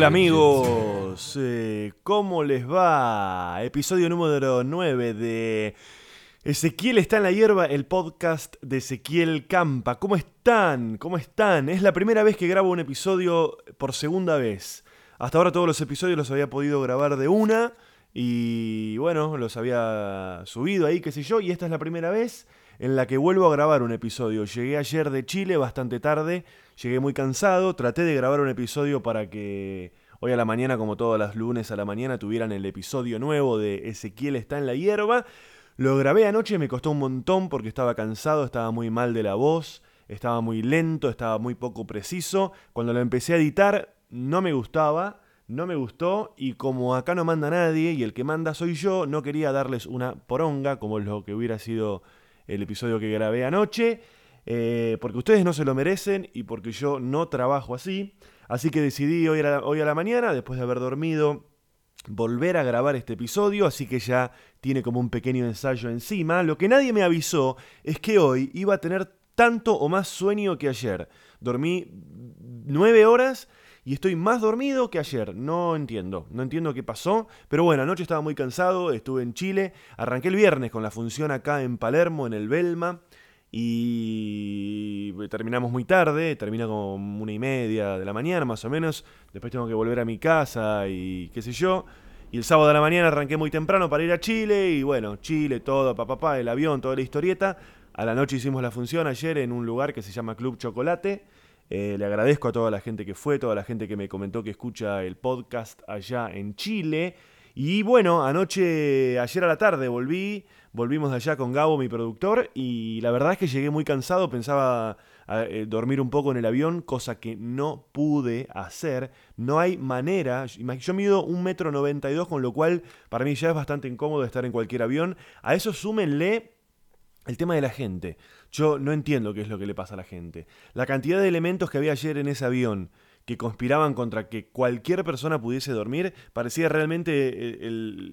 Hola amigos, eh, ¿cómo les va? Episodio número 9 de Ezequiel está en la hierba, el podcast de Ezequiel Campa. ¿Cómo están? ¿Cómo están? Es la primera vez que grabo un episodio por segunda vez. Hasta ahora todos los episodios los había podido grabar de una y bueno, los había subido ahí, qué sé yo, y esta es la primera vez en la que vuelvo a grabar un episodio. Llegué ayer de Chile bastante tarde, llegué muy cansado, traté de grabar un episodio para que hoy a la mañana, como todos los lunes a la mañana, tuvieran el episodio nuevo de Ezequiel está en la hierba. Lo grabé anoche, me costó un montón porque estaba cansado, estaba muy mal de la voz, estaba muy lento, estaba muy poco preciso. Cuando lo empecé a editar no me gustaba, no me gustó y como acá no manda nadie y el que manda soy yo, no quería darles una poronga como lo que hubiera sido el episodio que grabé anoche, eh, porque ustedes no se lo merecen y porque yo no trabajo así. Así que decidí hoy a, la, hoy a la mañana, después de haber dormido, volver a grabar este episodio, así que ya tiene como un pequeño ensayo encima. Lo que nadie me avisó es que hoy iba a tener tanto o más sueño que ayer. Dormí nueve horas y estoy más dormido que ayer. No entiendo, no entiendo qué pasó. Pero bueno, anoche estaba muy cansado, estuve en Chile. Arranqué el viernes con la función acá en Palermo, en el Belma. Y terminamos muy tarde, termina como una y media de la mañana más o menos. Después tengo que volver a mi casa y qué sé yo. Y el sábado de la mañana arranqué muy temprano para ir a Chile. Y bueno, Chile, todo, papá, papá, el avión, toda la historieta. A la noche hicimos la función ayer en un lugar que se llama Club Chocolate. Eh, le agradezco a toda la gente que fue, toda la gente que me comentó que escucha el podcast allá en Chile. Y bueno, anoche, ayer a la tarde volví, volvimos de allá con Gabo, mi productor, y la verdad es que llegué muy cansado, pensaba eh, dormir un poco en el avión, cosa que no pude hacer. No hay manera, yo mido un metro noventa y dos, con lo cual para mí ya es bastante incómodo estar en cualquier avión. A eso súmenle el tema de la gente. Yo no entiendo qué es lo que le pasa a la gente. La cantidad de elementos que había ayer en ese avión que conspiraban contra que cualquier persona pudiese dormir, parecía realmente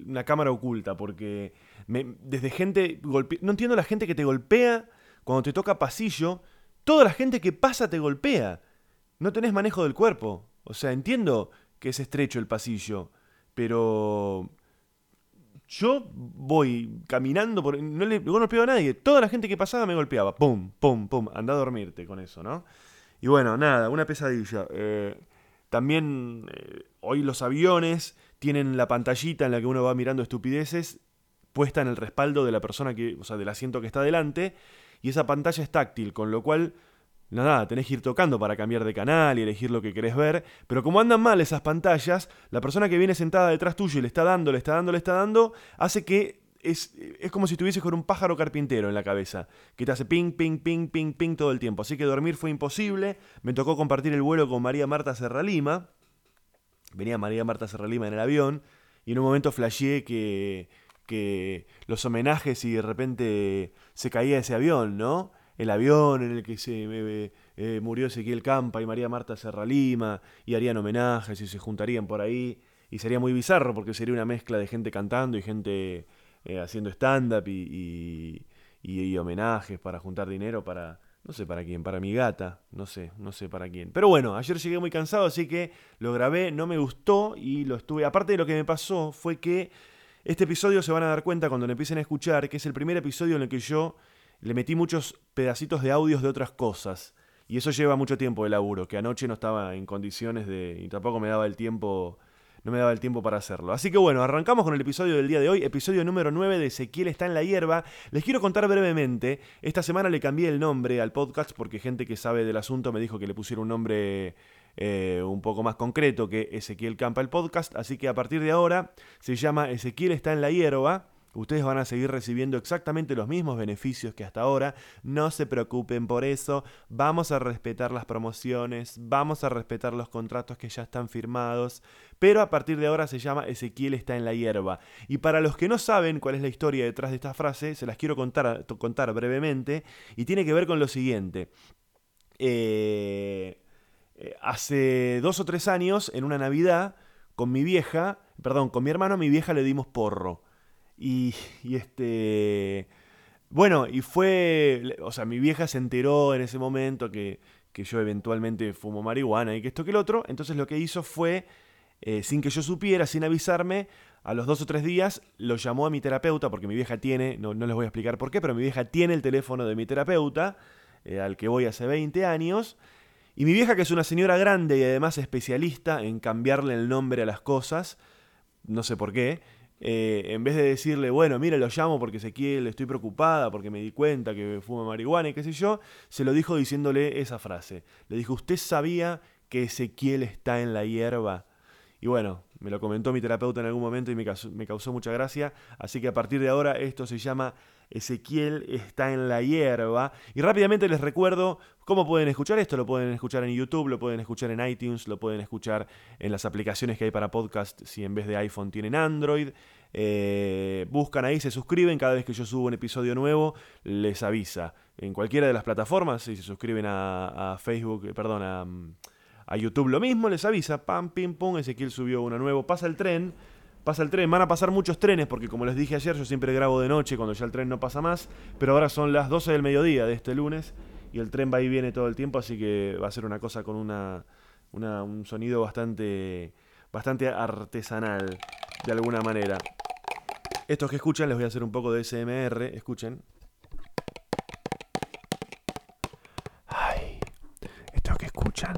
una cámara oculta, porque desde gente No entiendo la gente que te golpea cuando te toca pasillo, toda la gente que pasa te golpea. No tenés manejo del cuerpo. O sea, entiendo que es estrecho el pasillo, pero yo voy caminando por. No le no golpeo a nadie. Toda la gente que pasaba me golpeaba. Pum, pum, pum. Anda a dormirte con eso, ¿no? Y bueno, nada, una pesadilla. Eh, también eh, hoy los aviones tienen la pantallita en la que uno va mirando estupideces puesta en el respaldo de la persona que, o sea, del asiento que está delante, y esa pantalla es táctil, con lo cual Nada, tenés que ir tocando para cambiar de canal y elegir lo que querés ver. Pero como andan mal esas pantallas, la persona que viene sentada detrás tuyo y le está dando, le está dando, le está dando, hace que es, es como si estuvieses con un pájaro carpintero en la cabeza, que te hace ping, ping, ping, ping, ping todo el tiempo. Así que dormir fue imposible. Me tocó compartir el vuelo con María Marta Serralima. Venía María Marta Serralima en el avión y en un momento flasheé que, que los homenajes y de repente se caía ese avión, ¿no? el avión en el que se eh, eh, murió Ezequiel Campa y María Marta Serralima y harían homenajes y se juntarían por ahí. Y sería muy bizarro porque sería una mezcla de gente cantando y gente eh, haciendo stand-up y, y, homenajes para juntar dinero para, no sé para quién, para mi gata, no sé, no sé para quién. Pero bueno, ayer llegué muy cansado, así que lo grabé, no me gustó y lo estuve. Aparte de lo que me pasó fue que este episodio se van a dar cuenta cuando lo empiecen a escuchar, que es el primer episodio en el que yo le metí muchos pedacitos de audios de otras cosas. Y eso lleva mucho tiempo de laburo, que anoche no estaba en condiciones de. y tampoco me daba el tiempo. No me daba el tiempo para hacerlo. Así que bueno, arrancamos con el episodio del día de hoy, episodio número 9 de Ezequiel está en la hierba. Les quiero contar brevemente, esta semana le cambié el nombre al podcast porque gente que sabe del asunto me dijo que le pusiera un nombre eh, un poco más concreto que Ezequiel Campa el podcast, así que a partir de ahora se llama Ezequiel está en la hierba. Ustedes van a seguir recibiendo exactamente los mismos beneficios que hasta ahora. No se preocupen por eso. Vamos a respetar las promociones, vamos a respetar los contratos que ya están firmados. Pero a partir de ahora se llama Ezequiel está en la hierba. Y para los que no saben cuál es la historia detrás de esta frase, se las quiero contar, contar brevemente. Y tiene que ver con lo siguiente. Eh, eh, hace dos o tres años, en una Navidad, con mi vieja, perdón, con mi hermano, a mi vieja le dimos porro. Y, este. bueno, y fue, o sea, mi vieja se enteró en ese momento que, que yo eventualmente fumo marihuana y que esto que el otro, entonces lo que hizo fue, eh, sin que yo supiera, sin avisarme, a los dos o tres días lo llamó a mi terapeuta, porque mi vieja tiene, no, no les voy a explicar por qué, pero mi vieja tiene el teléfono de mi terapeuta, eh, al que voy hace 20 años, y mi vieja, que es una señora grande y además especialista en cambiarle el nombre a las cosas, no sé por qué, eh, en vez de decirle, bueno, mira, lo llamo porque Ezequiel, estoy preocupada, porque me di cuenta que fuma marihuana y qué sé yo, se lo dijo diciéndole esa frase. Le dijo, ¿usted sabía que Ezequiel está en la hierba? Y bueno, me lo comentó mi terapeuta en algún momento y me causó, mucha gracia. Así que a partir de ahora esto se llama Ezequiel está en la hierba. Y rápidamente les recuerdo cómo pueden escuchar esto. Lo pueden escuchar en YouTube, lo pueden escuchar en iTunes, lo pueden escuchar en las aplicaciones que hay para podcast si en vez de iPhone tienen Android. Eh, buscan ahí, se suscriben. Cada vez que yo subo un episodio nuevo, les avisa. En cualquiera de las plataformas, si se suscriben a, Facebook, eh, perdón, a a YouTube lo mismo, les avisa, pam, pim, pum, Ezequiel subió uno nuevo, pasa el tren, pasa el tren, van a pasar muchos trenes, porque como les dije ayer, yo siempre grabo de noche cuando ya el tren no pasa más, pero ahora son las 12 del mediodía de este lunes y el tren va y viene todo el tiempo, así que va a ser una cosa con una, un sonido bastante, bastante artesanal, de alguna manera. Estos que escuchan, les voy a hacer un poco de SMR, escuchen. Ay, estos que escuchan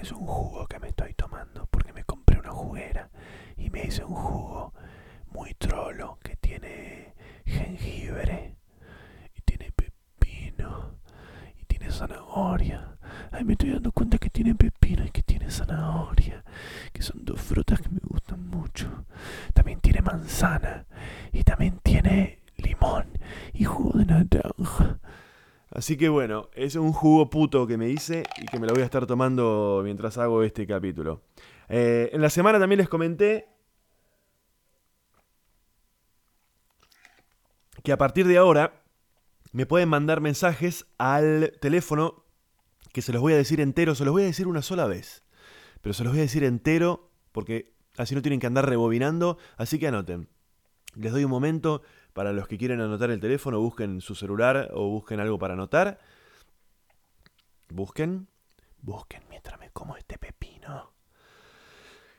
es un jugo que me estoy tomando porque me una juguera y me hice un jugo muy trolo que tiene jengibre y tiene pepino y tiene zanahoria. Ay, me estoy dando cuenta que tiene pepino y que tiene zanahoria, que son dos frutas que me gustan mucho. También tiene manzana y también tiene limón y jugo de naranja. Así que bueno, es un jugo puto que me hice y que me lo voy a estar tomando mientras hago este capítulo. Eh, en la semana también les comenté que a partir de ahora me pueden mandar mensajes al teléfono que se los voy a decir entero, se los voy a decir una sola vez, pero se los voy a decir entero porque así no tienen que andar rebobinando, así que anoten. Les doy un momento, para los que quieren anotar el teléfono, busquen su celular o busquen algo para anotar. Busquen, busquen mientras me como este pepino.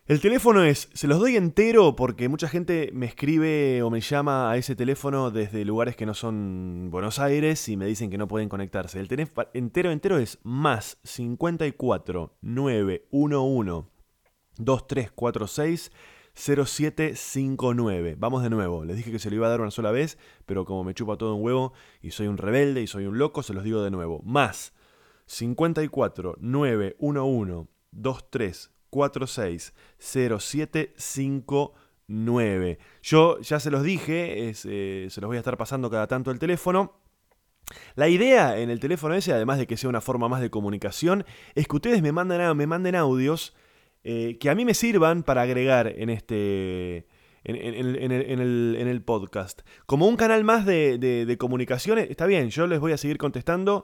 El teléfono es, se los doy entero porque mucha gente me escribe o me llama a ese teléfono desde lugares que no son Buenos Aires y me dicen que no pueden conectarse. El teléfono entero entero es más 54 911 2346 0759. Vamos de nuevo. Les dije que se lo iba a dar una sola vez, pero como me chupa todo un huevo y soy un rebelde y soy un loco, se los digo de nuevo. Más 54 911 2346 0759. Yo ya se los dije, eh, se los voy a estar pasando cada tanto el teléfono. La idea en el teléfono ese, además de que sea una forma más de comunicación, es que ustedes me manden, me manden audios eh, que a mí me sirvan para agregar en este. En, el, podcast. Como un canal más de, de, comunicación, está bien, yo les voy a seguir contestando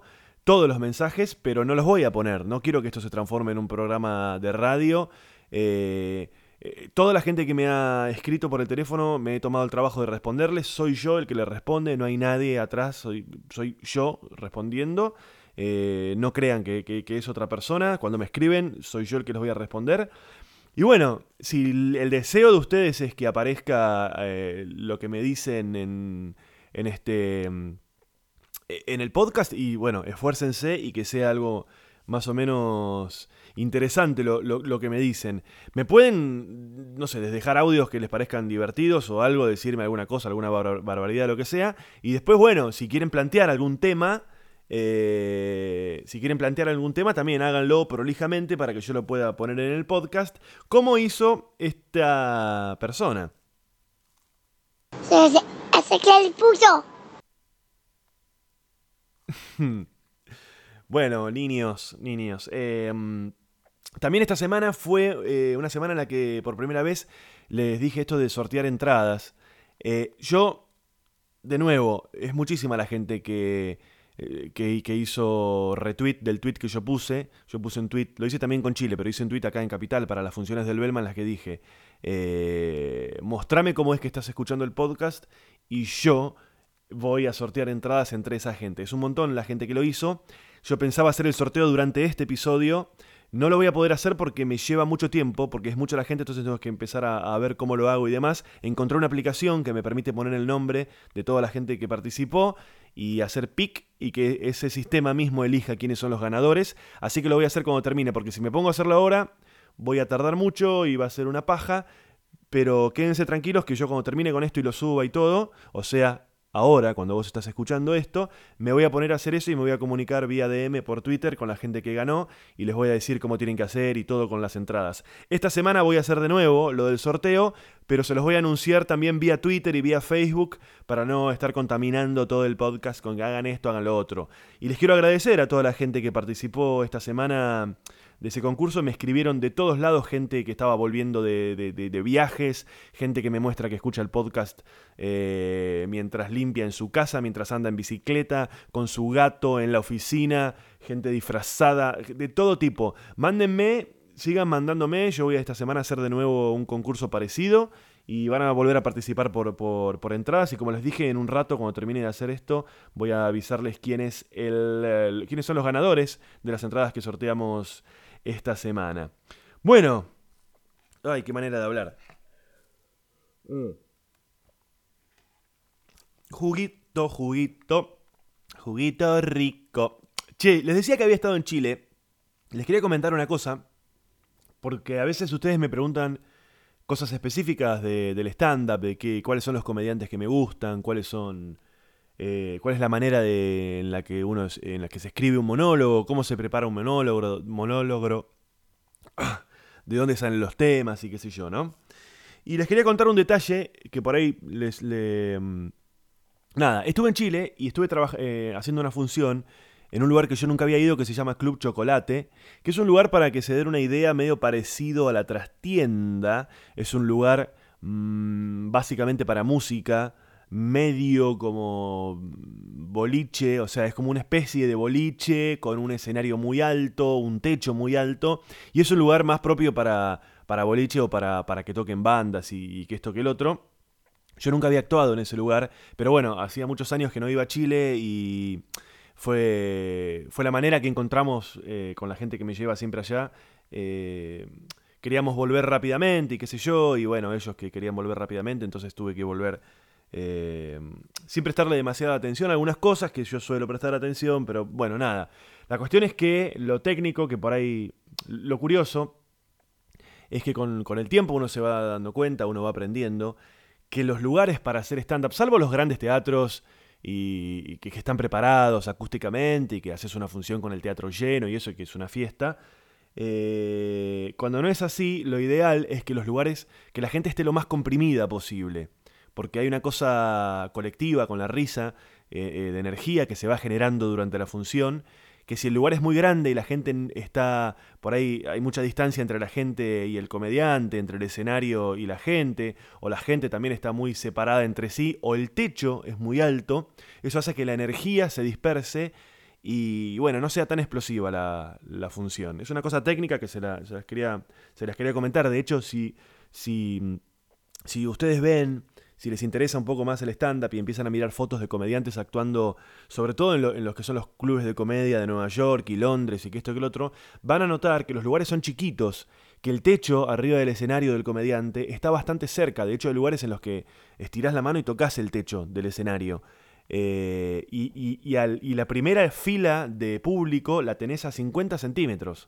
todos los mensajes, pero no los voy a poner. No quiero que esto se transforme en un programa de radio. Eh, eh, toda la gente que me ha escrito por el teléfono me he tomado el trabajo de responderles. Soy yo el que le responde, no hay nadie atrás, soy, soy yo respondiendo. Eh, no crean que, es otra persona. Cuando me escriben, soy yo el que les voy a responder. Y bueno, si el deseo de ustedes es que aparezca lo que me dicen en, en este mm, en el podcast y bueno, esfuércense y que sea algo más o menos interesante lo, lo, que me dicen. Me pueden, no sé, dejar audios que les parezcan divertidos o algo, decirme alguna cosa, alguna barbaridad, lo que sea. Y después, bueno, si quieren plantear algún tema, eh, si quieren plantear algún tema, también háganlo prolijamente para que yo lo pueda poner en el podcast, como hizo esta persona. Se, que el puso. bueno, niños, niños. Em, también esta semana fue eh, una semana en la que por primera vez les dije esto de sortear entradas. Eh, yo, de nuevo, es muchísima la gente que eh, que, hizo retweet del tweet que yo puse. Yo puse un tweet, lo hice también con Chile, pero hice un tweet acá en Capital para las funciones del Belma en las que dije, eh, mostrame cómo es que estás escuchando el podcast y yo voy a sortear entradas entre esa gente. Es un montón la gente que lo hizo. Yo pensaba hacer el sorteo durante este episodio. No lo voy a poder hacer porque me lleva mucho tiempo, porque es mucha la gente, entonces tengo que empezar a, a, ver cómo lo hago y demás. Encontré una aplicación que me permite poner el nombre de toda la gente que participó y hacer pick y que ese sistema mismo elija quiénes son los ganadores. Así que lo voy a hacer cuando termine, porque si me pongo a hacerlo ahora, voy a tardar mucho y va a ser una paja. Pero quédense tranquilos que yo cuando termine con esto y lo suba y todo, o sea, ahora, cuando vos estás escuchando esto, me voy a poner a hacer eso y me voy a comunicar vía DM por Twitter con la gente que ganó y les voy a decir cómo tienen que hacer y todo con las entradas. Esta semana voy a hacer de nuevo lo del sorteo, pero se los voy a anunciar también vía Twitter y vía Facebook para no estar contaminando todo el podcast con que hagan esto, hagan lo otro. Y les quiero agradecer a toda la gente que participó esta semana de ese concurso me escribieron de todos lados gente que estaba volviendo de, de, viajes, gente que me muestra que escucha el podcast eh, mientras limpia en su casa, mientras anda en bicicleta, con su gato en la oficina, gente disfrazada, de todo tipo. Mándenme, sigan mandándome, yo voy a esta semana a hacer de nuevo un concurso parecido y van a volver a participar por, por, por, entradas. Y como les dije, en un rato, cuando termine de hacer esto, voy a avisarles quién es el, el, quiénes son los ganadores de las entradas que sorteamos esta semana. Bueno, ay, qué manera de hablar. Mm. Juguito, juguito, juguito rico. Che, les decía que había estado en Chile. Les quería comentar una cosa, porque a veces ustedes me preguntan cosas específicas de, del stand-up, de cuáles son los comediantes que me gustan, cuáles son... Eh, cuál es la manera de, en la que uno en la que se escribe un monólogo, cómo se prepara un monólogo, monólogo, de dónde salen los temas y qué sé yo, ¿no? Y les quería contar un detalle que por ahí les... Le, nada, estuve en Chile y estuve eh, haciendo una función en un lugar que yo nunca había ido que se llama Club Chocolate, que es un lugar para que se den una idea medio parecido a la trastienda, es un lugar mmm, básicamente para música, medio como boliche, o sea, es como una especie de boliche con un escenario muy alto, un techo muy alto, y es un lugar más propio para, para boliche o para, para que toquen bandas y, que esto que el otro. Yo nunca había actuado en ese lugar, pero bueno, hacía muchos años que no iba a Chile y fue, fue la manera que encontramos eh, con la gente que me lleva siempre allá. Eh, queríamos volver rápidamente y qué sé yo, y bueno, ellos que querían volver rápidamente, entonces tuve que volver eh, sin prestarle demasiada atención a algunas cosas que yo suelo prestar atención, pero bueno, nada. La cuestión es que lo técnico, que por ahí, lo curioso, es que con, con el tiempo uno se va dando cuenta, uno va aprendiendo, que los lugares para hacer stand-up, salvo los grandes teatros, y, que, están preparados acústicamente y que haces una función con el teatro lleno y eso, que es una fiesta. Eh, cuando no es así, lo ideal es que los lugares, que la gente esté lo más comprimida posible porque hay una cosa colectiva con la risa, eh, eh, de energía que se va generando durante la función, que si el lugar es muy grande y la gente está por ahí, hay mucha distancia entre la gente y el comediante, entre el escenario y la gente, o la gente también está muy separada entre sí, o el techo es muy alto, eso hace que la energía se disperse y bueno, no sea tan explosiva la, función. Es una cosa técnica que se, la, se, las, quería, se las quería comentar. De hecho, si, si, si ustedes ven si les interesa un poco más el stand-up y empiezan a mirar fotos de comediantes actuando, sobre todo en, lo, los que son los clubes de comedia de Nueva York y Londres y que esto que el otro, van a notar que los lugares son chiquitos, que el techo arriba del escenario del comediante está bastante cerca. De hecho, hay lugares en los que estirás la mano y tocas el techo del escenario. Eh, y, y, y, y la primera fila de público la tenés a 50 centímetros.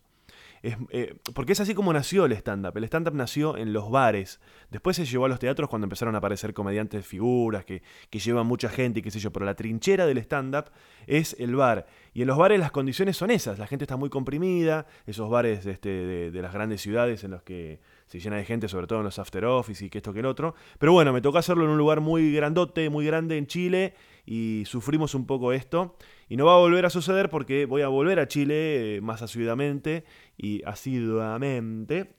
Es, eh, porque es así como nació el stand-up. El stand-up nació en los bares. Después se llevó a los teatros cuando empezaron a aparecer comediantes figuras que, que llevan mucha gente y qué sé yo. Pero la trinchera del stand-up es el bar. Y en los bares las condiciones son esas. La gente está muy comprimida. Esos bares este, de, las grandes ciudades en los que se llena de gente, sobre todo en los after office y que esto que el otro. Pero bueno, me tocó hacerlo en un lugar muy grandote, muy grande en Chile y sufrimos un poco esto. Y no va a volver a suceder porque voy a volver a Chile eh, más asiduamente y asiduamente.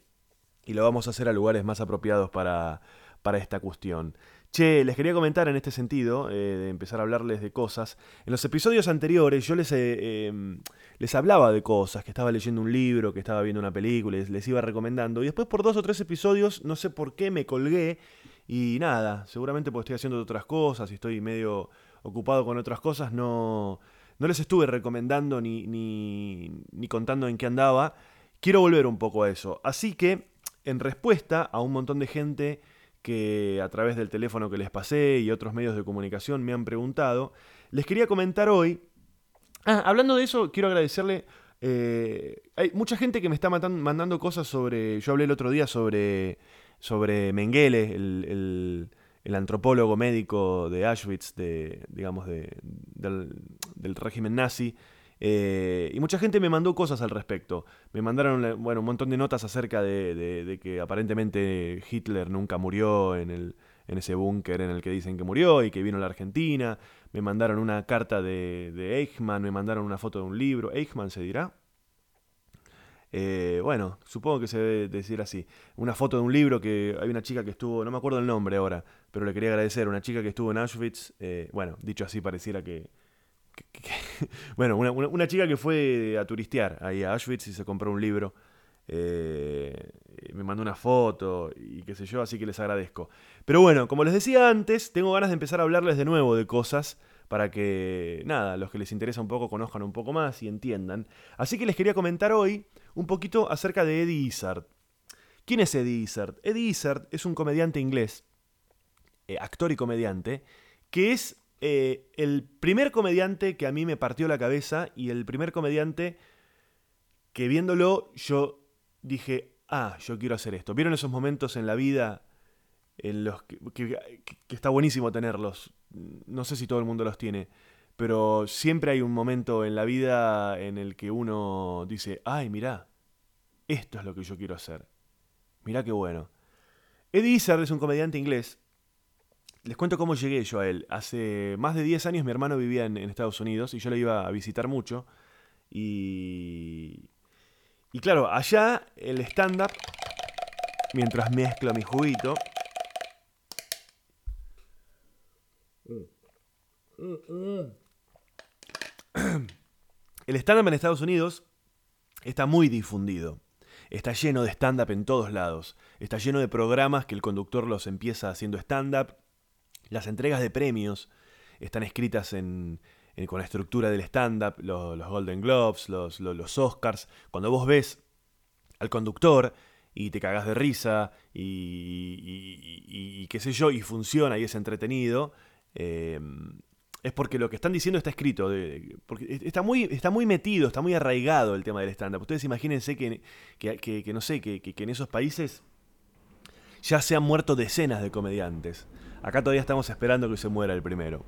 Y lo vamos a hacer a lugares más apropiados para, para esta cuestión. Che, les quería comentar en este sentido, eh, de empezar a hablarles de cosas. En los episodios anteriores yo les, eh, eh, les hablaba de cosas, que estaba leyendo un libro, que estaba viendo una película, les, les, iba recomendando. Y después por dos o tres episodios, no sé por qué, me colgué. Y nada, seguramente porque estoy haciendo otras cosas y estoy medio ocupado con otras cosas, no, no les estuve recomendando ni, ni, ni contando en qué andaba. Quiero volver un poco a eso. Así que, en respuesta a un montón de gente que a través del teléfono que les pasé y otros medios de comunicación me han preguntado, les quería comentar hoy. Ah, hablando de eso, quiero agradecerle. eh, hay mucha gente que me está mandando cosas sobre. Yo hablé el otro día sobre, sobre Mengele, el, el- antropólogo médico de Auschwitz, de, digamos, de- del régimen nazi. Eh, y mucha gente me mandó cosas al respecto. Me mandaron eh, bueno, un montón de notas acerca de, que aparentemente Hitler nunca murió en, el, en ese búnker en el que dicen que murió y que vino a la Argentina. Me mandaron una carta de, Eichmann, me mandaron una foto de un libro. ¿Eichmann se dirá? Eh, bueno, supongo que se debe decir así. Una foto de un libro que hay una chica que estuvo, no me acuerdo el nombre ahora, pero le quería agradecer. Una chica que estuvo en Auschwitz. bueno, dicho así, pareciera que. bueno, una chica que fue a turistear ahí a Auschwitz y se compró un libro. eh, me mandó una foto y qué sé yo, así que les agradezco. Pero bueno, como les decía antes, tengo ganas de empezar a hablarles de nuevo de cosas para que, nada, los que les interesa un poco conozcan un poco más y entiendan. Así que les quería comentar hoy un poquito acerca de Eddie Izzard. ¿Quién es Eddie Izzard? Eddie Izzard es un comediante inglés, eh, actor y comediante, que es eh, el primer comediante que a mí me partió la cabeza y el primer comediante que viéndolo yo dije, ah, yo quiero hacer esto. ¿Vieron esos momentos en la vida en los que, está buenísimo tenerlos? No sé si todo el mundo los tiene, pero siempre hay un momento en la vida en el que uno dice, ay, mirá, esto es lo que yo quiero hacer. Mirá qué bueno. Eddie Izzard es un comediante inglés. Les cuento cómo llegué yo a él. Hace más de 10 años mi hermano vivía en, Estados Unidos y yo le iba a visitar mucho. Y, y claro, allá el stand-up, mientras mezclo mi juguito, el stand-up en Estados Unidos está muy difundido. Está lleno de stand-up en todos lados. Está lleno de programas que el conductor los empieza haciendo stand-up. Las entregas de premios están escritas en, con la estructura del stand-up, lo- los, Golden Globes, los, lo- los Oscars. Cuando vos ves al conductor y te cagas de risa y, y- qué sé yo, y funciona y es entretenido, eh, es porque lo que están diciendo está escrito. porque está muy, está muy metido, está muy arraigado el tema del stand-up. Ustedes imagínense que, que, no sé, que en esos países ya se han muerto decenas de comediantes. Acá todavía estamos esperando que se muera el primero.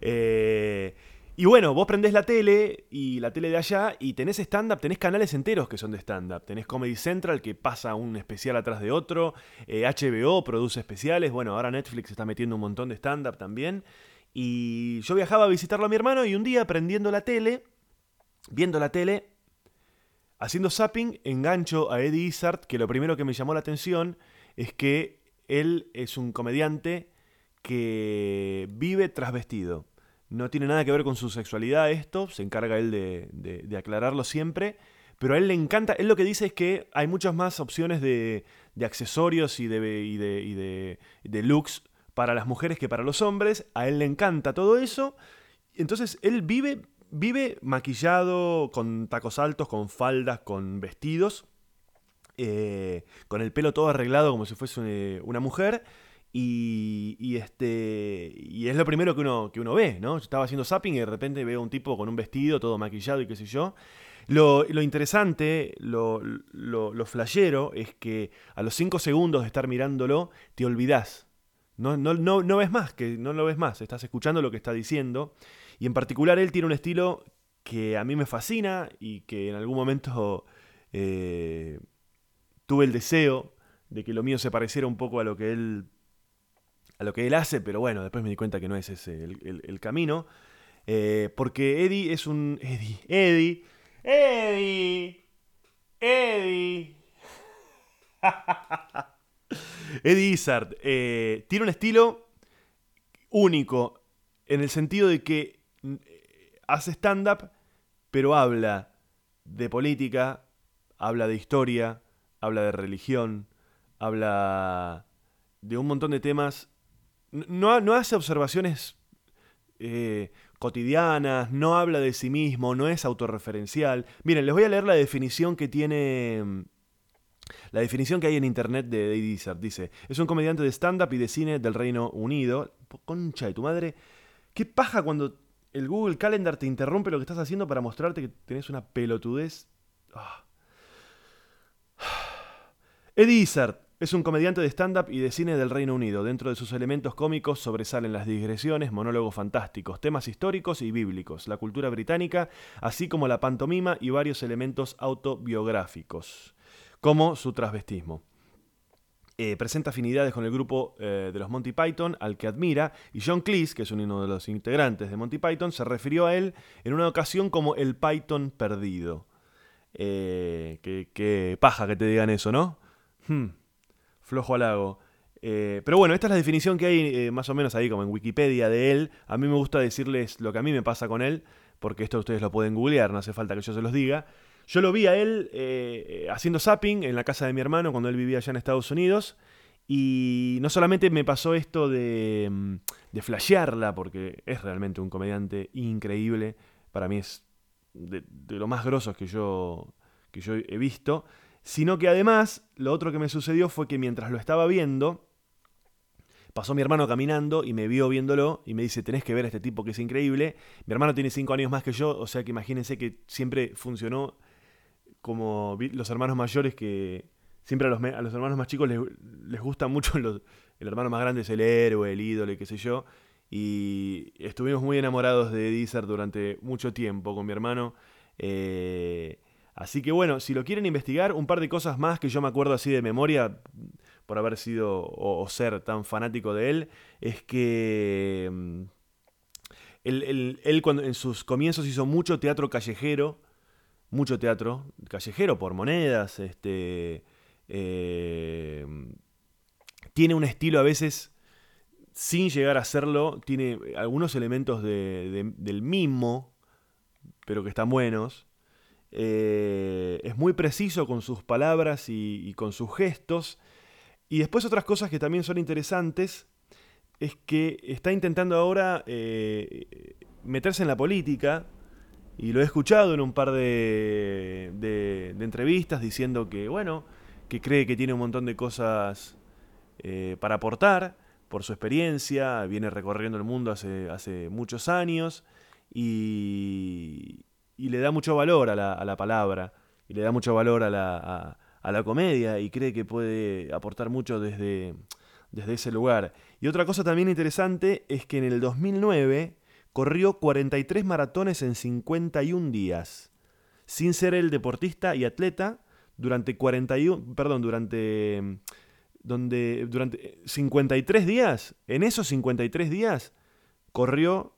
Eh, y bueno, vos prendés la tele y la tele de allá y tenés stand-up, tenés canales enteros que son de stand-up. Tenés Comedy Central que pasa un especial atrás de otro. eh, HBO produce especiales. Bueno, ahora Netflix está metiendo un montón de stand-up también. Y yo viajaba a visitarlo a mi hermano y un día prendiendo la tele, viendo la tele, haciendo zapping, engancho a Eddie Izzard, que lo primero que me llamó la atención es que él es un comediante que vive trasvestido. No tiene nada que ver con su sexualidad esto, se encarga él de, aclararlo siempre, pero a él le encanta, él lo que dice es que hay muchas más opciones de, accesorios y de, y, de looks para las mujeres que para los hombres, a él le encanta todo eso, entonces él vive, vive maquillado, con tacos altos, con faldas, con vestidos, eh, con el pelo todo arreglado como si fuese eh, una mujer. Y, este y es lo primero que uno, que uno ve, ¿no? Yo estaba haciendo zapping y de repente veo un tipo con un vestido todo maquillado y qué sé yo. Lo, lo interesante, lo, lo, lo flashero, es que a los 5 segundos de estar mirándolo, te olvidás. No, no, no, ves más, que no lo ves más, estás escuchando lo que está diciendo. Y en particular él tiene un estilo que a mí me fascina y que en algún momento eh, tuve el deseo de que lo mío se pareciera un poco a lo que él a lo que él hace, pero bueno, después me di cuenta que no es ese el camino. Eh, porque Eddie es un. Eddie, Eddie, Eddie, Eddie. Eddie Izzard eh, tiene un estilo único en el sentido de que mm, hace stand-up, pero habla de política, habla de historia, habla de religión, habla de un montón de temas no, no hace observaciones eh, cotidianas, no habla de sí mismo, no es autorreferencial. Miren, les voy a leer la definición que tiene... La definición que hay en internet de Eddie Izzard. Dice, es un comediante de stand-up y de cine del Reino Unido. Concha de tu madre. ¿Qué paja cuando el Google Calendar te interrumpe lo que estás haciendo para mostrarte que tenés una pelotudez? Ah. Eddie Izzard es un comediante de stand-up y de cine del Reino Unido. Dentro de sus elementos cómicos sobresalen las digresiones, monólogos fantásticos, temas históricos y bíblicos, la cultura británica, así como la pantomima y varios elementos autobiográficos, como su transvestismo. Eh, presenta afinidades con el grupo eh, de los Monty Python, al que admira, y John Cleese, que es uno de los integrantes de Monty Python, se refirió a él en una ocasión como el Python perdido. Eh, qué, paja que te digan eso, ¿no? Hmm, flojo halago. Eh, pero bueno, esta es la definición que hay más o menos ahí como en Wikipedia de él. A mí me gusta decirles lo que a mí me pasa con él, porque esto ustedes lo pueden googlear, no hace falta que yo se los diga. Yo lo vi a él eh, eh, haciendo zapping en la casa de mi hermano cuando él vivía allá en Estados Unidos. Y no solamente me pasó esto de, mm, de flashearla, porque es realmente un comediante increíble. Para mí es de, de lo más grosos que yo, que yo he visto. Sino que además, lo otro que me sucedió fue que mientras lo estaba viendo, pasó mi hermano caminando y me vio viéndolo y me dice, tenés que ver a este tipo que es increíble. Mi hermano tiene cinco años más que yo, o sea que imagínense que siempre funcionó como los hermanos mayores que siempre a los, a los hermanos más chicos les, les gusta mucho los- el hermano más grande es el héroe, el ídolo qué sé yo. Y estuvimos muy enamorados de Deezer durante mucho tiempo con mi hermano. Eh, así que bueno, si lo quieren investigar, un par de cosas más que yo me acuerdo así de memoria, por haber sido o, o ser tan fanático de él, es que mm, él, él- él cuando, en sus comienzos hizo mucho teatro callejero, mucho teatro callejero por monedas, este, eh, tiene un estilo a veces sin llegar a serlo, tiene algunos elementos de- de- del mimo, pero que están buenos. Eh, es muy preciso con sus palabras y, y con sus gestos. Y después otras cosas que también son interesantes es que está intentando ahora eh, meterse en la política. Y lo he escuchado en un par de, entrevistas diciendo que, bueno, que cree que tiene un montón de cosas eh, para aportar por su experiencia, viene recorriendo el mundo hace, muchos años y, le da mucho valor a la, palabra y le da mucho valor a la, a la comedia y cree que puede aportar mucho desde, desde ese lugar. Y otra cosa también interesante es que en el 2009 corrió 43 maratones en 51 días, sin ser el deportista y atleta durante 41, perdón, durante donde durante 53 días, en esos 53 días corrió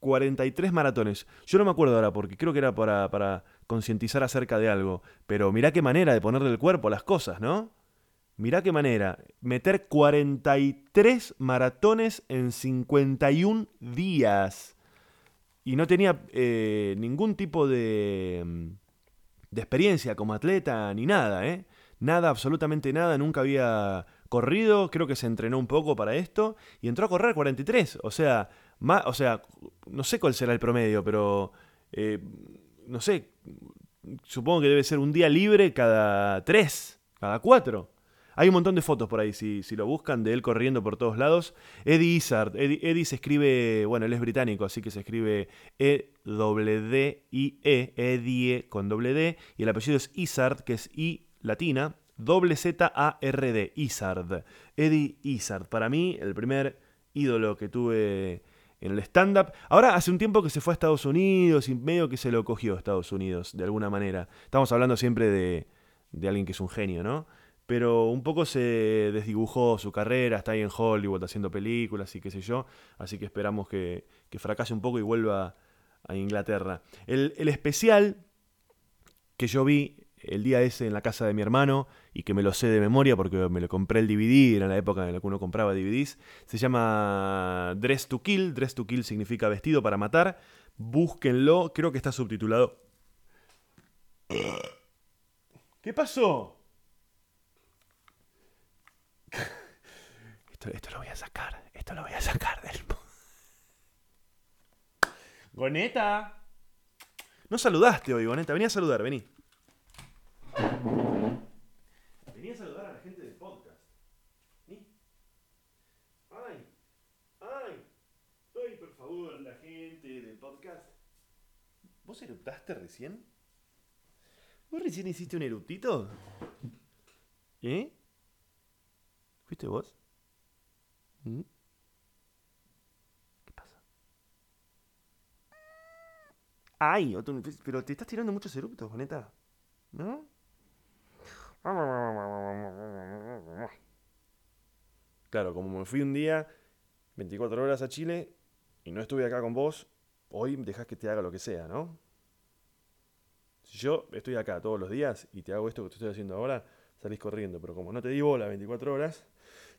43 maratones. Yo no me acuerdo ahora porque creo que era para, para concientizar acerca de algo, pero mirá qué manera de ponerle el cuerpo a las cosas, ¿no? Mirá qué manera. Meter 43 maratones en 51 días. Y no tenía eh, ningún tipo de, mm, de experiencia como atleta ni nada, ¿eh? Nada, absolutamente nada. Nunca había corrido. Creo que se entrenó un poco para esto. Y entró a correr 43. O sea, ma- o sea no sé cuál será el promedio, pero... eh, no sé. Supongo que debe ser un día libre cada tres, cada cuatro. Hay un montón de fotos por ahí, si, lo buscan, de él corriendo por todos lados. Eddie Izzard. Eddie, se escribe, bueno, él es británico, así que se escribe E-D-I-E, Eddie con doble D, y el apellido es Izzard, que es I latina, doble Z-A-R-D, Izzard. Eddie Izzard, para mí, el primer ídolo que tuve en el stand-up. Ahora hace un tiempo que se fue a Estados Unidos y medio que se lo cogió a Estados Unidos, de alguna manera. Estamos hablando siempre de alguien que es un genio, ¿no? Pero un poco se desdibujó su carrera, está ahí en Hollywood haciendo películas y qué sé yo. Así que esperamos que, que fracase un poco y vuelva a Inglaterra. El, el especial que yo vi el día ese en la casa de mi hermano y que me lo sé de memoria porque me lo compré el DVD, era la época en la que uno compraba DVDs, se llama Dress to Kill, Dress to Kill significa vestido para matar, búsquenlo, creo que está subtitulado. ¿Qué pasó? Esto, esto lo voy a sacar. Esto lo voy a sacar del. Goneta. No saludaste hoy, Goneta. Vení a saludar, vení. Vení a saludar a la gente del podcast. Vení. Ay. Ay. Ay, por favor, la gente del podcast. ¿Vos eruptaste recién? ¿Vos recién hiciste un eruptito? ¿Eh? ¿Fuiste vos? ¿Qué pasa? Ay, pero te estás tirando muchos eruptos, neta. ¿No? Claro, como me fui un día, 24 horas a Chile, y no estuve acá con vos, hoy dejás que te haga lo que sea, ¿no? Si yo estoy acá todos los días y te hago esto que te estoy haciendo ahora, salís corriendo. Pero como no te di bola 24 horas,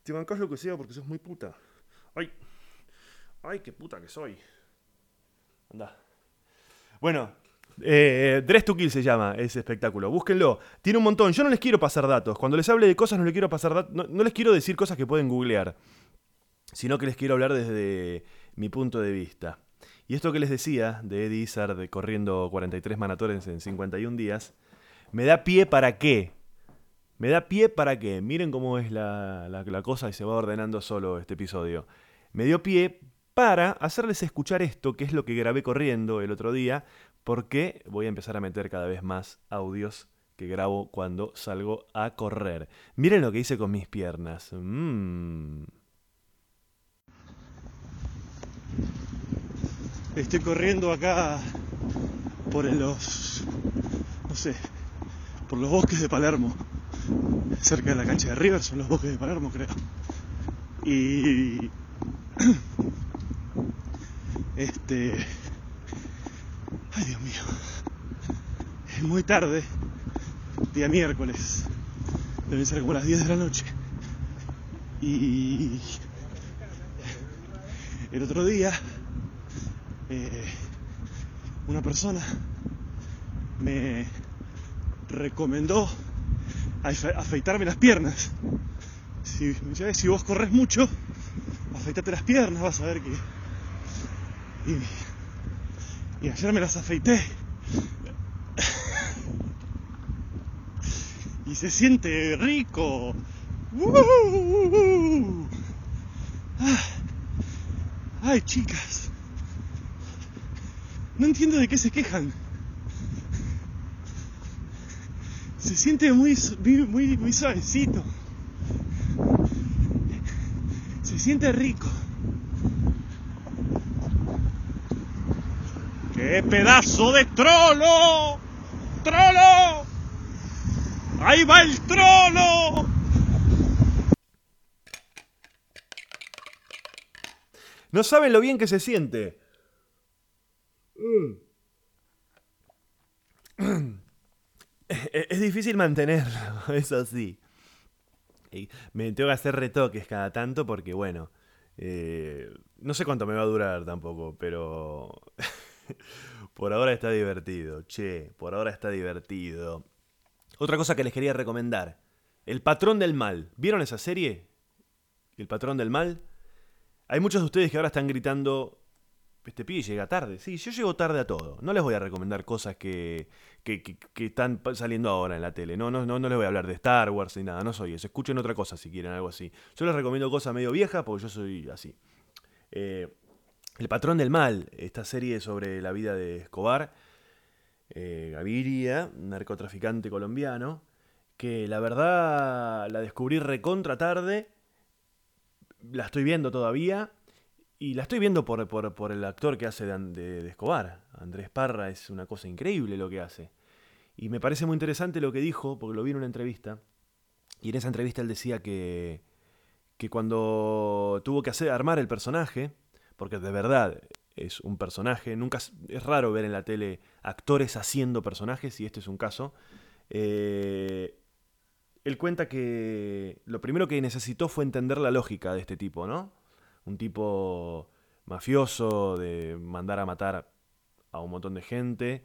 te bancás lo que sea porque sos muy puta. ¡Ay! ¡Ay, qué puta que soy! Anda. Bueno, eh, Dress to Kill se llama ese espectáculo. Búsquenlo. Tiene un montón. Yo no les quiero pasar datos. Cuando les hable de cosas, no les quiero pasar datos. No, les quiero decir cosas que pueden googlear. Sino que les quiero hablar desde mi punto de vista. Y esto que les decía de Eddie Izzard corriendo 43 maratones en 51 días, me da pie para qué. Me da pie para qué. Miren cómo es la cosa y se va ordenando solo este episodio. Me dio pie para hacerles escuchar esto, que es lo que grabé corriendo el otro día, porque voy a empezar a meter cada vez más audios que grabo cuando salgo a correr. Miren lo que hice con mis piernas. Mm. Estoy corriendo acá por los, no sé, por los bosques de Palermo, cerca de la cancha de River, son los bosques de Palermo creo. Y este, ay Dios mío, es muy tarde, día miércoles, deben ser como las 10 de la noche. Y el otro día eh, una persona me recomendó afe- afeitarme las piernas. Si, si vos corres mucho, afeitate las piernas, vas a ver que... Y, ayer me las afeité. Y se siente rico. ¡Uh! Ay, chicas. No entiendo de qué se quejan. Se siente muy, muy, muy suavecito. Se siente rico. ¡Qué pedazo de trolo! ¡Trolo! ¡Ahí va el trolo! No saben lo bien que se siente. Es es difícil mantenerlo, eso sí. Y me tengo que hacer retoques cada tanto porque, bueno, eh, no sé cuánto me va a durar tampoco, pero por ahora está divertido. Che, por ahora está divertido. Otra cosa que les quería recomendar. El Patrón del Mal. ¿Vieron esa serie? El Patrón del Mal. Hay muchos de ustedes que ahora están gritando, este pibe llega tarde. Sí, yo llego tarde a todo. No les voy a recomendar cosas que, que, que- están saliendo ahora en la tele. No, no, no, no les voy a hablar de Star Wars ni nada. No soy eso. Escuchen otra cosa si quieren, algo así. Yo les recomiendo cosas medio viejas porque yo soy así. Eh, El Patrón del Mal, esta serie sobre la vida de Escobar, eh, Gaviria, narcotraficante colombiano, que la verdad la descubrí recontra tarde la estoy viendo todavía. Y la estoy viendo por, por- por el actor que hace de, de- Escobar. Andrés Parra es una cosa increíble lo que hace. Y me parece muy interesante lo que dijo, porque lo vi en una entrevista. Y en esa entrevista él decía que, que cuando tuvo que hacer, armar el personaje, porque de verdad es un personaje, nunca es, es raro ver en la tele actores haciendo personajes, y este es un caso. eh, él cuenta que lo primero que necesitó fue entender la lógica de este tipo, ¿no? Un tipo mafioso de mandar a matar a un montón de gente.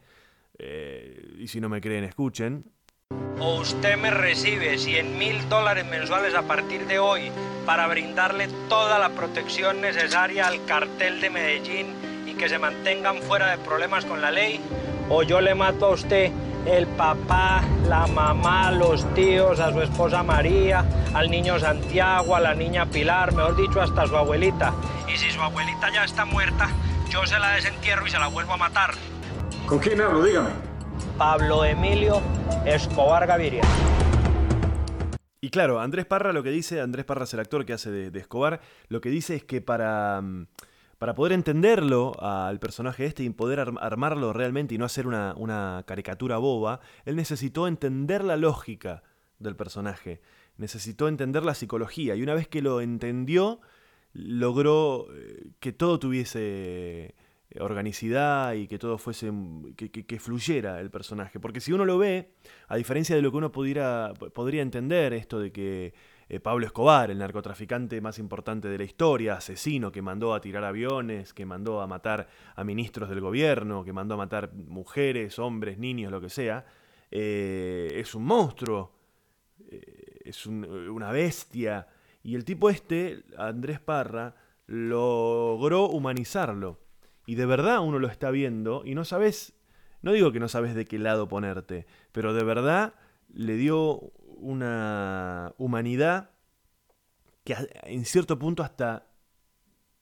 eh, y si no me creen, escuchen. o usted me recibe 100 mil dólares mensuales a partir de hoy para brindarle toda la protección necesaria al cartel de Medellín y que se mantengan fuera de problemas con la ley, o yo le mato a usted el papá, la mamá, los tíos, a su esposa María, al niño Santiago, a la niña Pilar, mejor dicho, hasta su abuelita. Y si su abuelita ya está muerta, yo se la desentierro y se la vuelvo a matar. ¿Con quién hablo? Dígame. Pablo Emilio Escobar Gaviria. Y claro, Andrés Parra lo que dice, Andrés Parra es el actor que hace de, de Escobar, lo que dice es que para, mm, para poder entenderlo al personaje este y poder arm- armarlo realmente y no hacer una, caricatura boba, él necesitó entender la lógica del personaje, necesitó entender la psicología y una vez que lo entendió, logró eh, que todo tuviese eh, organicidad y que todo fuese, mm, que, que- que fluyera el personaje. Porque si uno lo ve, a diferencia de lo que uno pudiera, podría entender, esto de que eh, Pablo Escobar, el narcotraficante más importante de la historia, asesino que mandó a tirar aviones, que mandó a matar a ministros del gobierno, que mandó a matar mujeres, hombres, niños, lo que sea, eh, es un monstruo, eh, es un- una bestia. Y el tipo este, Andrés Parra, logró humanizarlo. Y de verdad uno lo está viendo y no sabes, no digo que no sabes de qué lado ponerte, pero de verdad le dio una humanidad que en cierto punto hasta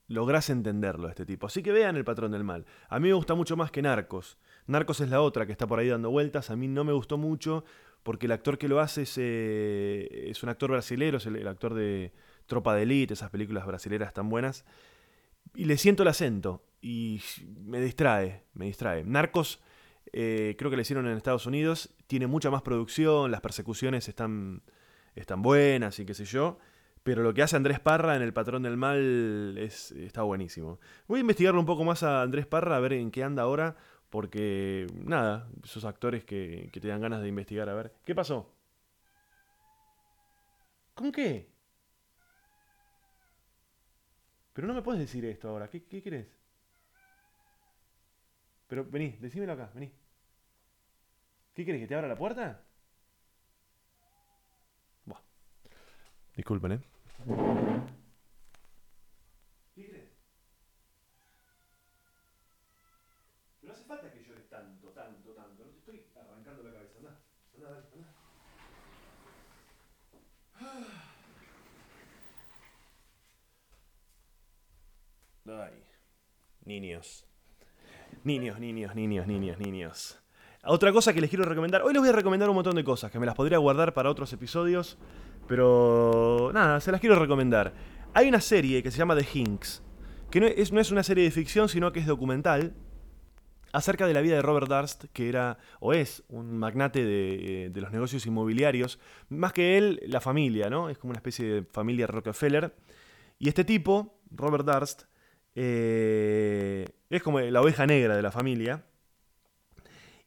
lográs entenderlo este tipo. Así que vean El Patrón del Mal. A mí me gusta mucho más que Narcos. Narcos es la otra que está por ahí dando vueltas. A mí no me gustó mucho porque el actor que lo hace es, eh, es un actor brasilero, es el, el actor de Tropa de Elite, esas películas brasileras tan buenas. Y le siento el acento y me distrae, me distrae. Narcos eh, creo que le hicieron en Estados Unidos, tiene mucha más producción, las persecuciones están, están buenas y qué sé yo. Pero lo que hace Andrés Parra en El Patrón del Mal es, está buenísimo. Voy a investigarlo un poco más a Andrés Parra, a ver en qué anda ahora, porque nada, esos actores que, que te dan ganas de investigar, a ver. ¿Qué pasó? ¿Con qué? Pero no me puedes decir esto ahora, ¿qué, qué querés? Pero vení, decímelo acá, vení. ¿Qué querés, que te abra la puerta? Buah. Disculpen, ¿eh? ¿Qué crees? No hace falta que llores tanto, tanto, tanto. No te estoy arrancando la cabeza. Anda, dale, anda. Ay. Niños. Niños, niños, niños, niños, niños. Otra cosa que les quiero recomendar. Hoy les voy a recomendar un montón de cosas que me las podría guardar para otros episodios. Pero nada, se las quiero recomendar. Hay una serie que se llama The Hinks. Que no es, no es una serie de ficción, sino que es documental. Acerca de la vida de Robert Durst, que era o es un magnate de, eh, de los negocios inmobiliarios. Más que él, la familia, ¿no? Es como una especie de familia Rockefeller. Y este tipo, Robert Durst, eh, es como la oveja negra de la familia.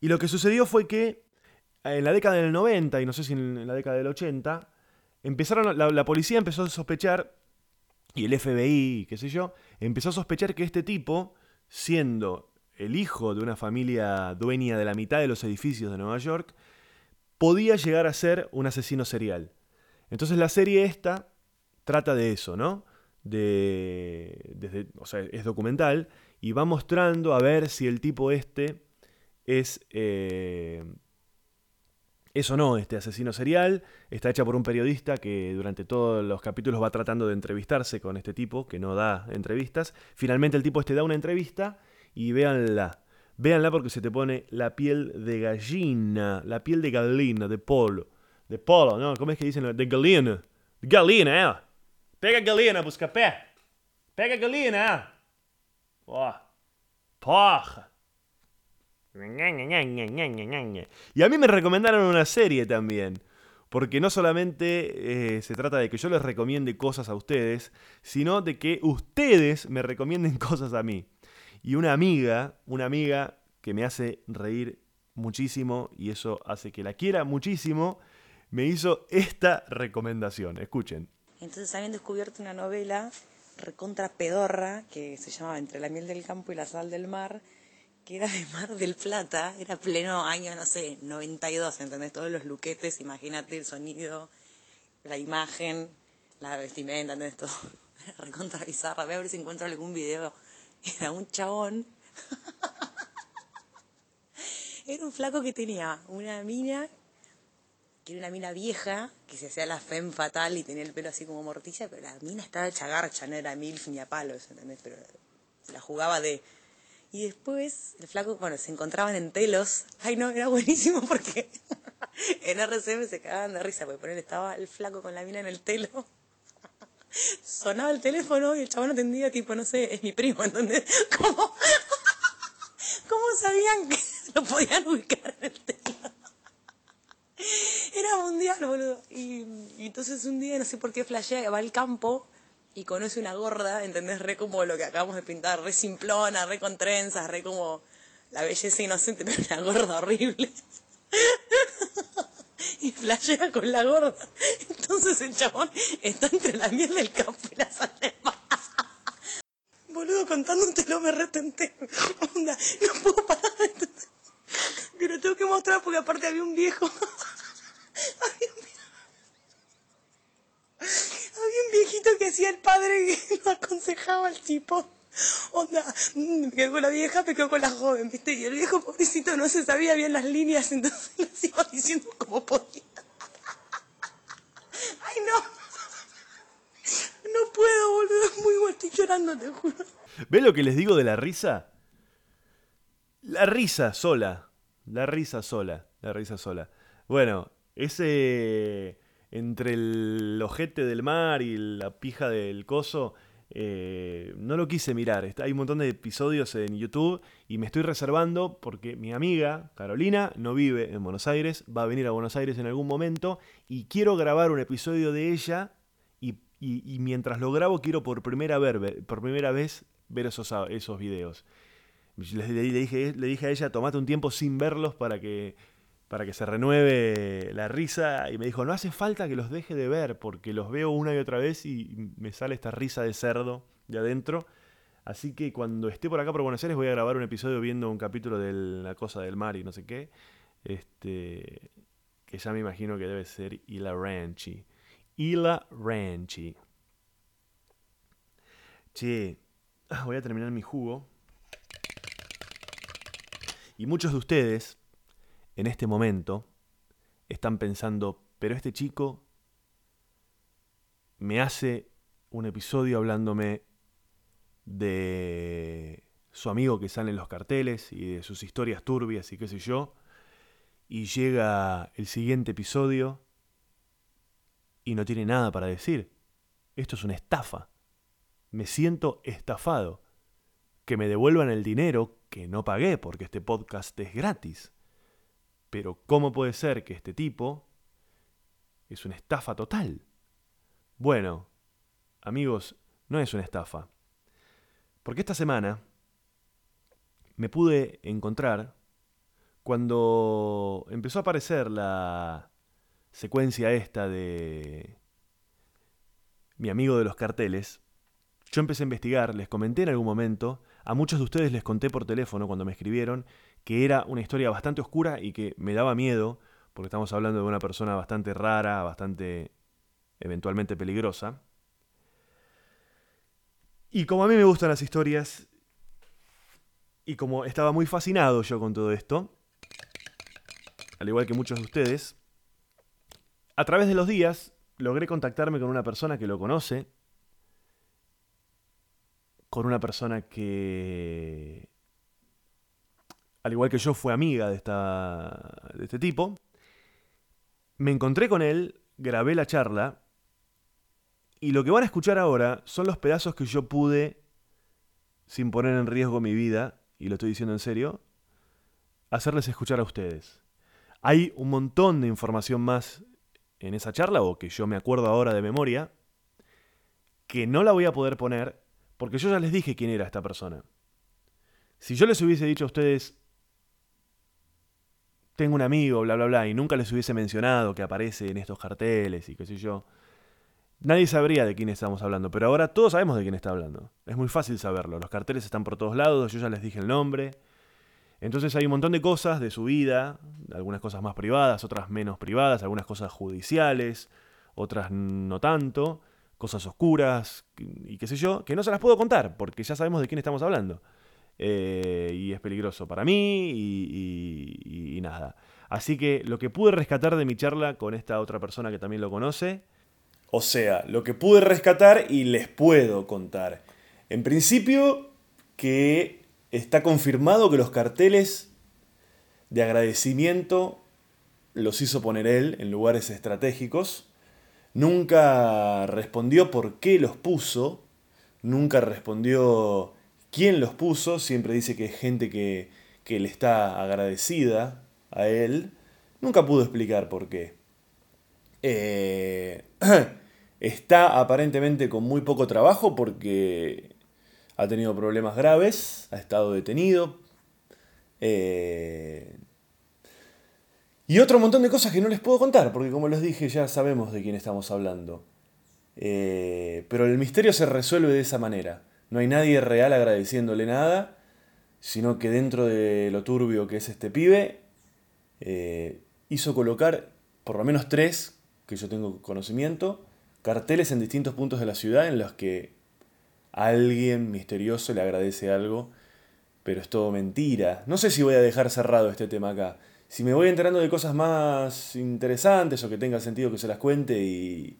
Y lo que sucedió fue que en la década del 90, y no sé si en la década del 80, empezaron, la, la policía empezó a sospechar, y el FBI, qué sé yo, empezó a sospechar que este tipo, siendo el hijo de una familia dueña de la mitad de los edificios de Nueva York, podía llegar a ser un asesino serial. Entonces la serie esta trata de eso, ¿no? De, desde, o sea, es documental y va mostrando a ver si el tipo este es, eh, es o no este asesino serial. Está hecha por un periodista que durante todos los capítulos va tratando de entrevistarse con este tipo, que no da entrevistas. Finalmente el tipo este da una entrevista y véanla. Véanla porque se te pone la piel de gallina, la piel de gallina, de polo. De polo, ¿no? ¿Cómo es que dicen? De gallina. De gallina, ¿eh? Pega gallina, busca pé. Pega gallina, ¿eh? Oh. Porra. Y a mí me recomendaron una serie también. Porque no solamente eh, se trata de que yo les recomiende cosas a ustedes, sino de que ustedes me recomienden cosas a mí. Y una amiga, una amiga que me hace reír muchísimo y eso hace que la quiera muchísimo, me hizo esta recomendación. Escuchen. Entonces habían descubierto una novela recontra pedorra que se llamaba Entre la miel del campo y la sal del mar, que era de Mar del Plata, era pleno año, no sé, 92, ¿entendés? Todos los luquetes, imagínate el sonido, la imagen, la vestimenta, ¿entendés? Todo. Recontra bizarra. Voy a ver si encuentro algún video. Era un chabón. Era un flaco que tenía una mina, que era una mina vieja, que se hacía la femme fatal y tenía el pelo así como morticia, pero la mina estaba hecha garcha, no era milf ni a palos, ¿entendés? Pero la jugaba de... Y después el flaco, bueno, se encontraban en telos. Ay, no, era buenísimo porque en RCM se cagaban de risa, porque por él estaba el flaco con la mina en el telo. Sonaba el teléfono y el chabón atendía, tipo, no sé, es mi primo, ¿entendés? ¿Cómo, ¿Cómo sabían que lo podían ubicar en el telo? Era mundial, boludo. Y, entonces un día, no sé por qué flashea, va al campo y conoce una gorda, ¿entendés? Re como lo que acabamos de pintar, re simplona, re con trenzas, re como la belleza inocente, pero una gorda horrible. y flashea con la gorda. Entonces el chabón está entre la miel del campo y la sal de. Boludo, contándotelo me retenté. Onda, no puedo parar entender. Pero tengo que mostrar porque aparte había un viejo. había, un... había un viejito que hacía el padre que lo aconsejaba al tipo. Onda, me quedo con la vieja, me quedo con la joven, ¿viste? Y el viejo pobrecito no se sabía bien las líneas, entonces las iba diciendo como podía. Ay, no. No puedo, boludo, es muy bueno, estoy llorando, te juro. ¿Ves lo que les digo de la risa? La risa sola. La risa sola. La risa sola. Bueno, ese. Entre el ojete del mar y la pija del coso. eh, no lo quise mirar. Hay un montón de episodios en YouTube y me estoy reservando porque mi amiga Carolina no vive en Buenos Aires, va a venir a Buenos Aires en algún momento y quiero grabar un episodio de ella y, mientras lo grabo quiero por primera, por primera vez ver esos, esos videos. Le, dije, le dije a ella, tomate un tiempo sin verlos para que, para que se renueve la risa. Y me dijo, no hace falta que los deje de ver, porque los veo una y otra vez y me sale esta risa de cerdo de adentro. Así que cuando esté por acá por Buenos Aires voy a grabar un episodio viendo un capítulo de La Cosa del Mar y no sé qué. Este, que ya me imagino que debe ser Ila Ranchi. Ila Ranchi. Che, ah, voy a terminar mi jugo. Y muchos de ustedes, en este momento, están pensando, pero este chico me hace un episodio hablándome de su amigo que sale en los carteles y de sus historias turbias y qué sé yo. Y llega el siguiente episodio y no tiene nada para decir. Esto es una estafa. Me siento estafado. Que me devuelvan el dinero que no pagué porque este podcast es gratis. Pero ¿cómo puede ser que este tipo es una estafa total? Bueno, amigos, no es una estafa. Porque esta semana me pude encontrar cuando empezó a aparecer la secuencia esta de mi amigo de los carteles. Yo empecé a investigar, les comenté en algún momento, a muchos de ustedes les conté por teléfono cuando me escribieron que era una historia bastante oscura y que me daba miedo, porque estamos hablando de una persona bastante rara, bastante eventualmente peligrosa. Y como a mí me gustan las historias, y como estaba muy fascinado yo con todo esto, al igual que muchos de ustedes, a través de los días logré contactarme con una persona que lo conoce, con una persona que, al igual que yo, fue amiga de, esta, de este tipo. Me encontré con él, grabé la charla, y lo que van a escuchar ahora son los pedazos que yo pude, sin poner en riesgo mi vida, y lo estoy diciendo en serio, hacerles escuchar a ustedes. Hay un montón de información más en esa charla, o que yo me acuerdo ahora de memoria, que no la voy a poder poner porque yo ya les dije quién era esta persona. Si yo les hubiese dicho a ustedes, tengo un amigo, bla, bla, bla, y nunca les hubiese mencionado que aparece en estos carteles y qué sé yo, nadie sabría de quién estamos hablando, pero ahora todos sabemos de quién está hablando. Es muy fácil saberlo, los carteles están por todos lados, yo ya les dije el nombre. Entonces hay un montón de cosas de su vida, algunas cosas más privadas, otras menos privadas, algunas cosas judiciales, otras no tanto, cosas oscuras y qué sé yo, que no se las puedo contar porque ya sabemos de quién estamos hablando. Eh, y es peligroso para mí y, y- y nada. Así que lo que pude rescatar de mi charla con esta otra persona que también lo conoce, o sea, lo que pude rescatar y les puedo contar. En principio, que está confirmado que los carteles de agradecimiento los hizo poner él en lugares estratégicos. Nunca respondió por qué los puso. Nunca respondió quién los puso. Siempre dice que es gente que, que le está agradecida a él. Nunca pudo explicar por qué. Eh, está aparentemente con muy poco trabajo porque ha tenido problemas graves, ha estado detenido. Eh, y otro montón de cosas que no les puedo contar, porque como les dije ya sabemos de quién estamos hablando. Eh, pero el misterio se resuelve de esa manera. No hay nadie real agradeciéndole nada, sino que dentro de lo turbio que es este pibe, eh, hizo colocar por lo menos tres, que yo tengo conocimiento, carteles en distintos puntos de la ciudad en los que alguien misterioso le agradece algo, pero es todo mentira. No sé si voy a dejar cerrado este tema acá. Si me voy enterando de cosas más interesantes o que tenga sentido que se las cuente y,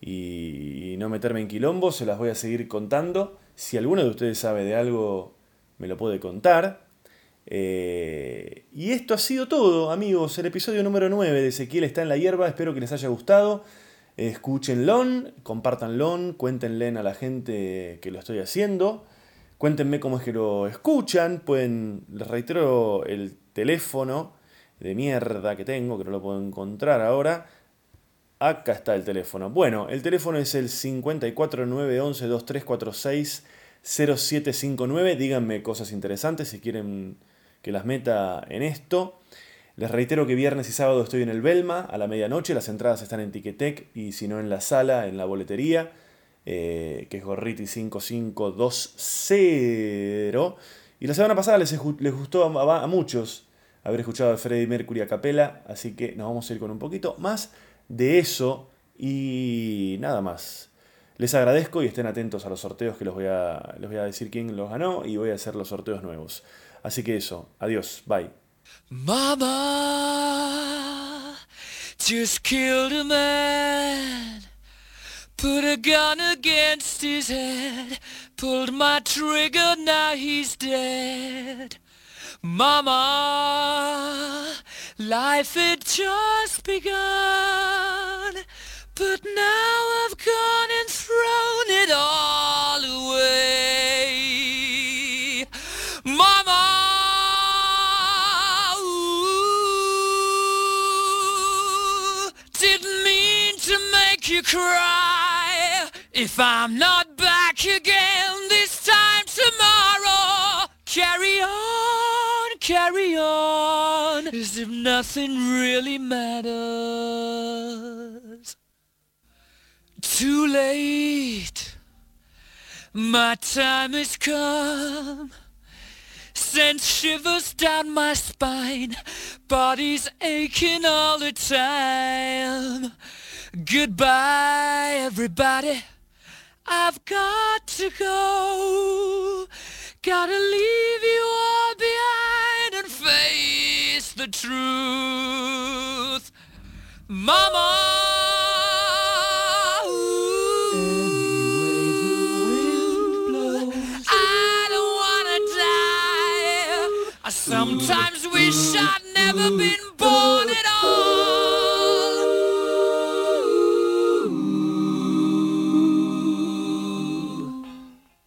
y, no meterme en quilombo, se las voy a seguir contando. Si alguno de ustedes sabe de algo, me lo puede contar. Eh, y esto ha sido todo, amigos. El episodio número 9 de Ezequiel está en la hierba. Espero que les haya gustado. Escúchenlo, compártanlo, cuéntenle a la gente que lo estoy haciendo. Cuéntenme cómo es que lo escuchan. Pueden, les reitero el teléfono de mierda que tengo, que no lo puedo encontrar ahora. Acá está el teléfono. Bueno, el teléfono es el 5491123460759. Díganme cosas interesantes si quieren que las meta en esto. Les reitero que viernes y sábado estoy en el Belma a la medianoche. Las entradas están en Ticketek y si no en la sala, en la boletería, eh, que es Gorriti 5520. Y la semana pasada les, les gustó a muchos haber escuchado a Freddie Mercury a capela, así que nos vamos a ir con un poquito más de eso y nada más. Les agradezco y estén atentos a los sorteos que los voy a, les voy a decir quién los ganó y voy a hacer los sorteos nuevos. Así que eso, adiós, bye. Mama just killed a man. Put a gun against his head. Pulled my trigger, now he's dead. Mama, life had just begun. But now I've gone and thrown it all away. Mama, ooh, didn't mean to make you cry. If I'm not back again this time tomorrow, carry on, carry on, as if nothing really matters. Too late, my time has come. Sends shivers down my spine, body's aching all the time. Goodbye, everybody. I've got to go. Gotta leave you all behind and face the truth. Mama. I don't wanna die. I sometimes wish I'd never been born.